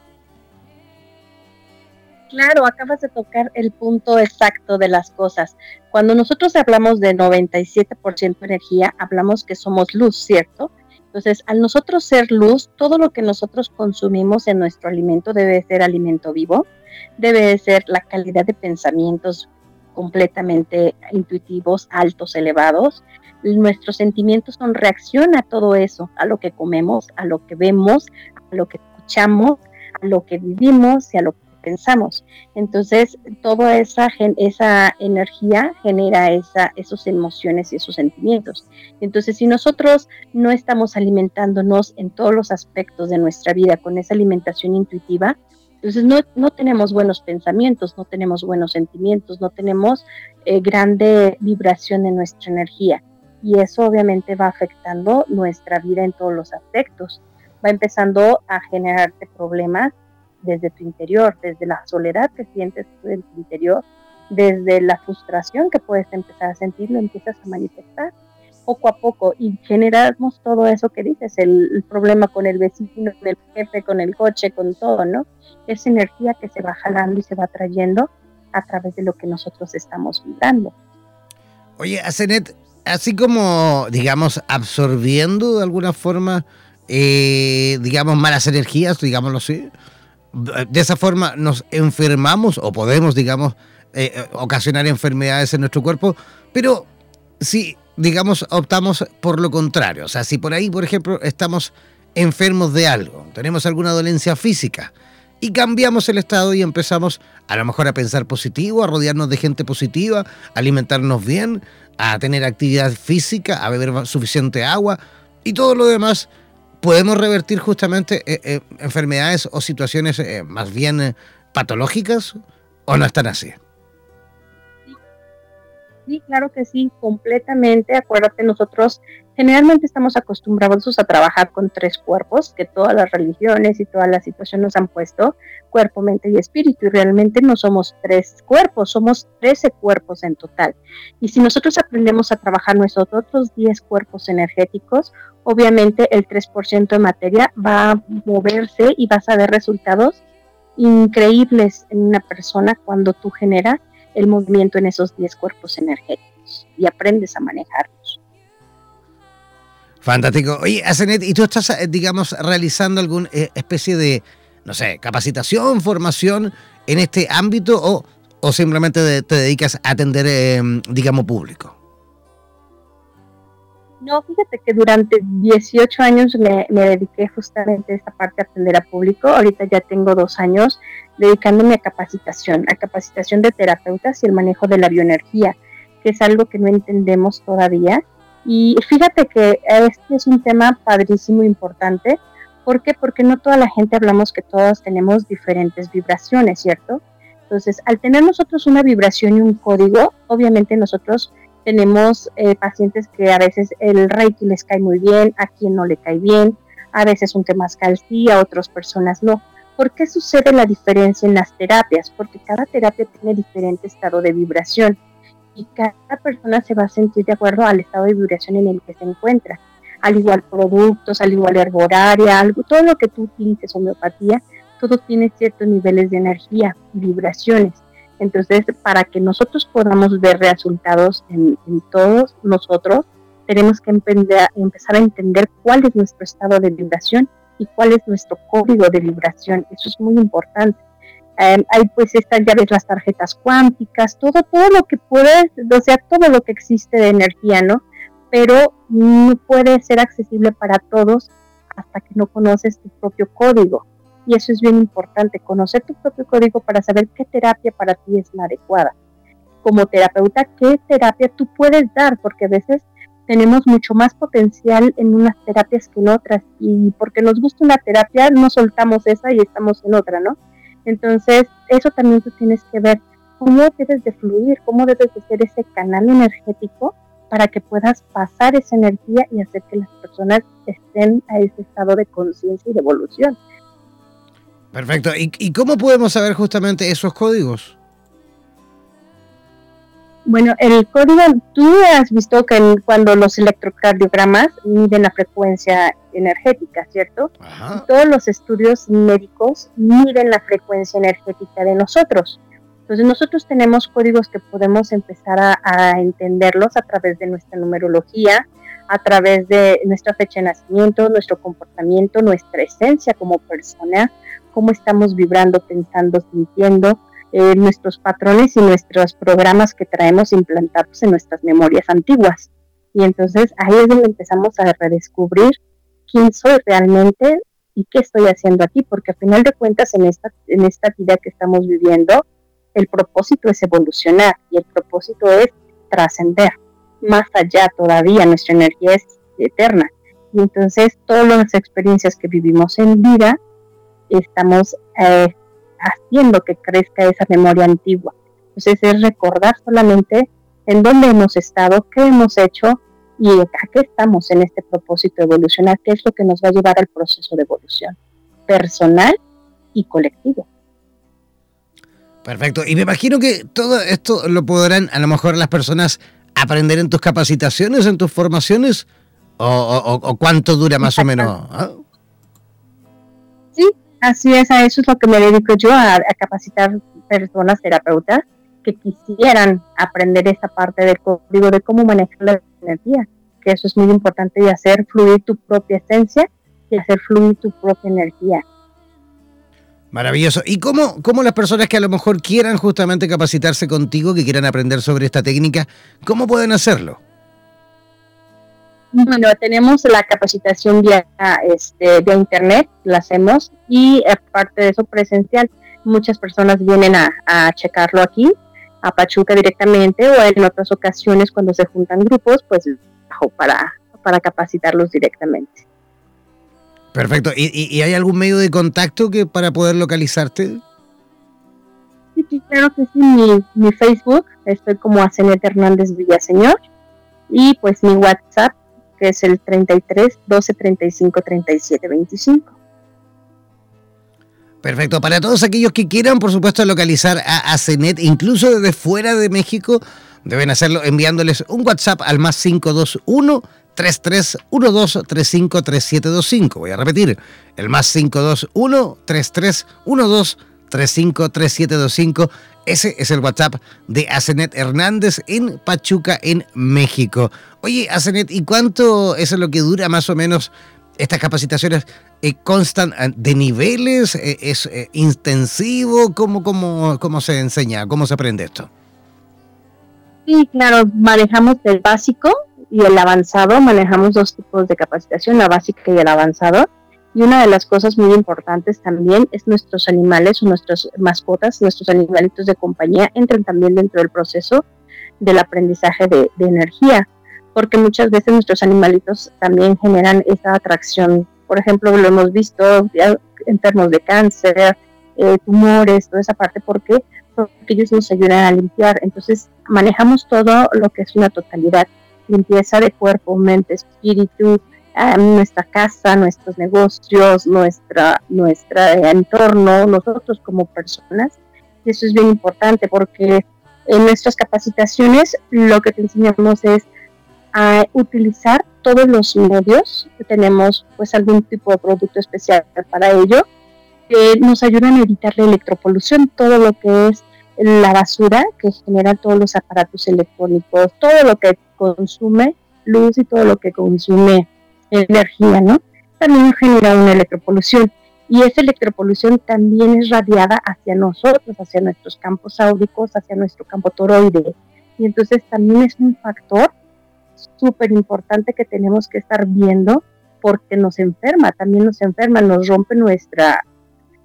Claro, acabas de tocar el punto exacto de las cosas. Cuando nosotros hablamos de 97% energía, hablamos que somos luz, ¿cierto? Entonces, al nosotros ser luz, todo lo que nosotros consumimos en nuestro alimento debe ser alimento vivo, debe ser la calidad de pensamientos completamente intuitivos, altos, elevados. Nuestros sentimientos son reacción a todo eso, a lo que comemos, a lo que vemos, a lo que escuchamos, a lo que vivimos y a lo que pensamos. Entonces, toda esa, esa energía genera esa, esas emociones y esos sentimientos. Entonces, si nosotros no estamos alimentándonos en todos los aspectos de nuestra vida con esa alimentación intuitiva, entonces no, no tenemos buenos pensamientos, no tenemos buenos sentimientos, no tenemos eh, grande vibración en nuestra energía. Y eso obviamente va afectando nuestra vida en todos los aspectos. Va empezando a generarte problemas desde tu interior, desde la soledad que sientes en tu interior, desde la frustración que puedes empezar a sentir, lo empiezas a manifestar poco a poco y generamos todo eso que dices, el, problema con el vecino, con el jefe, con el coche, con todo, ¿no? Es energía que se va jalando y se va trayendo a través de lo que nosotros estamos vibrando. Oye, Asenet, así como, digamos, absorbiendo de alguna forma, eh, digamos, malas energías, digámoslo así, de esa forma nos enfermamos o podemos, digamos, eh, eh, ocasionar enfermedades en nuestro cuerpo, pero si, digamos, optamos por lo contrario, o sea, si por ahí, por ejemplo, estamos enfermos de algo, tenemos alguna dolencia física, y cambiamos el estado y empezamos a lo mejor a pensar positivo, a rodearnos de gente positiva, a alimentarnos bien, a tener actividad física, a beber suficiente agua y todo lo demás podemos revertir justamente eh, eh, enfermedades o situaciones eh, más bien patológicas o no están así. Sí, claro que sí, completamente. Acuérdate, nosotros generalmente estamos acostumbrados a trabajar con tres cuerpos, que todas las religiones y todas las situaciones nos han puesto, cuerpo, mente y espíritu, y realmente no somos tres cuerpos, somos trece cuerpos en total. Y si nosotros aprendemos a trabajar nuestros otros diez cuerpos energéticos, obviamente el 3% de materia va a moverse y vas a ver resultados increíbles en una persona cuando tú generas el movimiento en esos 10 cuerpos energéticos y aprendes a manejarlos. Fantástico. Oye, Asenet, ¿y tú estás, eh, digamos, realizando alguna eh, especie de, no sé, capacitación, formación en este ámbito o, o simplemente te dedicas a atender, eh, digamos, público? No, fíjate que durante 18 años me, dediqué justamente a esta parte a atender a público. Ahorita ya tengo dos años dedicándome a capacitación, a capacitación de terapeutas y el manejo de la bioenergía, que es algo que no entendemos todavía. Y fíjate que este es un tema padrísimo, importante. ¿Por qué? Porque no toda la gente hablamos que todos tenemos diferentes vibraciones, ¿cierto? Entonces, al tener nosotros una vibración y un código, obviamente nosotros tenemos eh, pacientes que a veces el reiki les cae muy bien, a quien no le cae bien, a veces un temazcal sí, a otras personas no. ¿Por qué sucede la diferencia en las terapias? Porque cada terapia tiene diferente estado de vibración y cada persona se va a sentir de acuerdo al estado de vibración en el que se encuentra. Al igual productos, al igual herboraria, algo, todo lo que tú utilices, homeopatía, todo tiene ciertos niveles de energía, vibraciones. Entonces, para que nosotros podamos ver resultados en, todos nosotros, tenemos que empezar a entender cuál es nuestro estado de vibración y cuál es nuestro código de vibración. Eso es muy importante. Em, hay pues estas llaves, las tarjetas cuánticas, todo, todo lo que puede, o sea, todo lo que existe de energía, ¿no? Pero no puede ser accesible para todos hasta que no conoces tu propio código y eso es bien importante, conocer tu propio código para saber qué terapia para ti es la adecuada. Como terapeuta, qué terapia tú puedes dar, porque a veces tenemos mucho más potencial en unas terapias que en otras y porque nos gusta una terapia no soltamos esa y estamos en otra, ¿no? Entonces, eso también tú tienes que ver cómo debes de fluir, cómo debes de ser ese canal energético para que puedas pasar esa energía y hacer que las personas estén a ese estado de conciencia y de evolución. Perfecto. ¿Y, cómo podemos saber justamente esos códigos? Bueno, el código, tú has visto que cuando los electrocardiogramas miden la frecuencia energética, ¿cierto? Todos los estudios médicos miden la frecuencia energética de nosotros. Entonces nosotros tenemos códigos que podemos empezar a, a, entenderlos a través de nuestra numerología, a través de nuestra fecha de nacimiento, nuestro comportamiento, nuestra esencia como persona, cómo estamos vibrando, pensando, sintiendo, eh, nuestros patrones y nuestros programas que traemos implantados en nuestras memorias antiguas. Y entonces ahí es donde empezamos a redescubrir quién soy realmente y qué estoy haciendo aquí, porque al final de cuentas en esta, en esta vida que estamos viviendo, el propósito es evolucionar y el propósito es trascender más allá todavía, nuestra energía es eterna. Y entonces todas las experiencias que vivimos en vida estamos eh, haciendo que crezca esa memoria antigua. Entonces es recordar solamente en dónde hemos estado, qué hemos hecho y a qué estamos en este propósito de evolucionar, qué es lo que nos va a llevar al proceso de evolución personal y colectivo. Perfecto. Y me imagino que todo esto lo podrán a lo mejor las personas aprender en tus capacitaciones, en tus formaciones, o, cuánto dura más o menos. ¿Ah? Así es, a eso es lo que me dedico yo, a, capacitar personas terapeutas que quisieran aprender esa parte del código de cómo manejar la energía, que eso es muy importante de hacer fluir tu propia esencia y hacer fluir tu propia energía. Maravilloso. ¿Y cómo, cómo las personas que a lo mejor quieran justamente capacitarse contigo, que quieran aprender sobre esta técnica, cómo pueden hacerlo? Bueno, tenemos la capacitación vía, este, vía internet, la hacemos, y aparte de eso presencial, muchas personas vienen a, checarlo aquí, a Pachuca directamente, o en otras ocasiones cuando se juntan grupos, pues para, para capacitarlos directamente. Perfecto. ¿Y, hay algún medio de contacto que para poder localizarte? Sí, claro que sí. Mi, mi Facebook, estoy como Asenet Hernández Villaseñor. Y pues mi WhatsApp que es el 33 12 35 37 25. Perfecto. Para todos aquellos que quieran, por supuesto, localizar a ACENET, incluso desde fuera de México, deben hacerlo enviándoles un WhatsApp al más 521 3312 353725. Voy a repetir, el más 521 3312 353725. Ese es el WhatsApp de Asenet Hernández en Pachuca, en México. Oye, Asenet, ¿y cuánto es lo que dura más o menos estas capacitaciones? Eh, ¿Constan eh, de niveles? Eh, ¿Es intensivo? ¿Cómo, cómo, ¿Cómo se enseña? ¿Cómo se aprende esto? Sí, claro, manejamos el básico y el avanzado. Manejamos dos tipos de capacitación, la básica y el avanzado. Y una de las cosas muy importantes también es nuestros animales o nuestras mascotas, nuestros animalitos de compañía entran también dentro del proceso del aprendizaje de, energía, porque muchas veces nuestros animalitos también generan esa atracción. Por ejemplo, lo hemos visto enfermos de cáncer, eh, tumores, toda esa parte, porque, porque ellos nos ayudan a limpiar. Entonces, manejamos todo lo que es una totalidad, limpieza de cuerpo, mente, espíritu, nuestra casa, nuestros negocios, nuestra, nuestro entorno, nosotros como personas. Eso es bien importante porque en nuestras capacitaciones lo que te enseñamos es a utilizar todos los medios. Tenemos pues algún tipo de producto especial para ello que nos ayudan a evitar la electropolución, todo lo que es la basura que generan todos los aparatos electrónicos, todo lo que consume luz y todo lo que consume energía, ¿no? También genera una electropolución y esa electropolución también es radiada hacia nosotros, hacia nuestros campos áuricos, hacia nuestro campo toroide. Y entonces también es un factor súper importante que tenemos que estar viendo porque nos enferma, también nos enferma, nos rompe nuestra,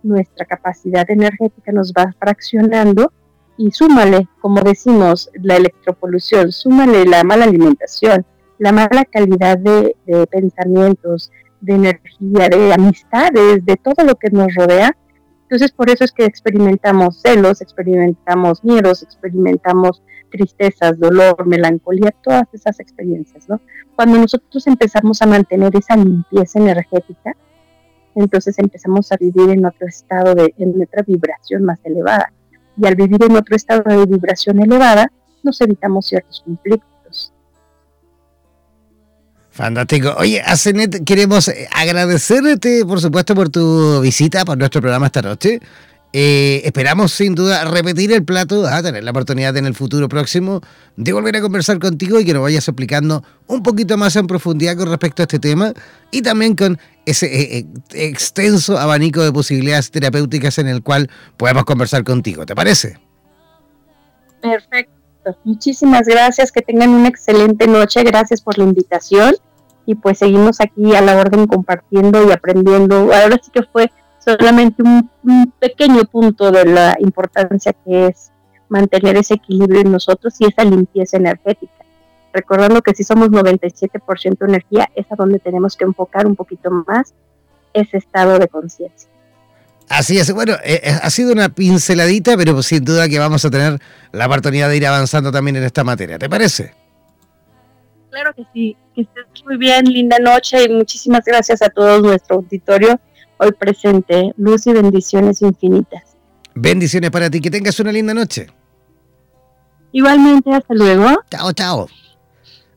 nuestra capacidad energética, nos va fraccionando y súmale, como decimos, la electropolución, súmale la mala alimentación, la mala calidad de, pensamientos, de energía, de amistades, de todo lo que nos rodea. Entonces por eso es que experimentamos celos, experimentamos miedos, experimentamos tristezas, dolor, melancolía, todas esas experiencias, ¿no? Cuando nosotros empezamos a mantener esa limpieza energética, entonces empezamos a vivir en otro estado de, en otra vibración más elevada. Y al vivir en otro estado de vibración elevada, nos evitamos ciertos conflictos. Fantástico. Oye, Asenet, queremos agradecerte, por supuesto, por tu visita por nuestro programa esta noche. Eh, esperamos sin duda repetir el plato, a tener la oportunidad en el futuro próximo de volver a conversar contigo y que nos vayas explicando un poquito más en profundidad con respecto a este tema y también con ese eh, eh, extenso abanico de posibilidades terapéuticas en el cual podemos conversar contigo. ¿Te parece? Perfecto. Muchísimas gracias. Que tengan una excelente noche. Gracias por la invitación. Y pues seguimos aquí a la orden compartiendo y aprendiendo. Ahora sí que fue solamente un, pequeño punto de la importancia que es mantener ese equilibrio en nosotros y esa limpieza energética. Recordando que si somos 97% energía, es a donde tenemos que enfocar un poquito más ese estado de conciencia. Así es, bueno, eh, eh, ha sido una pinceladita, pero sin duda que vamos a tener la oportunidad de ir avanzando también en esta materia, ¿te parece? Claro que sí, que estés muy bien, linda noche y muchísimas gracias a todo nuestro auditorio hoy presente. Luz y bendiciones infinitas. Bendiciones para ti, que tengas una linda noche. Igualmente, hasta luego. Chao, chao.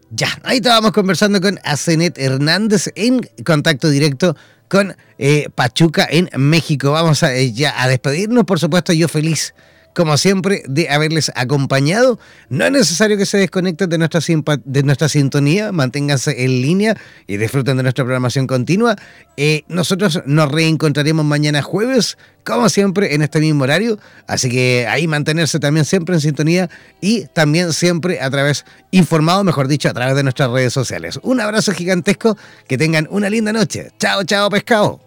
Ya, ahí estábamos conversando con Asenet Hernández en contacto directo con eh, Pachuca en México. Vamos a, eh, ya a despedirnos, por supuesto, yo feliz como siempre, de haberles acompañado. No es necesario que se desconecten de nuestra, de nuestra sintonía, manténganse en línea y disfruten de nuestra programación continua. Eh, nosotros nos reencontraremos mañana jueves, como siempre, en este mismo horario. Así que ahí mantenerse también siempre en sintonía y también siempre a través, informado, mejor dicho, a través de nuestras redes sociales. Un abrazo gigantesco, que tengan una linda noche. Chao, chao, pescado.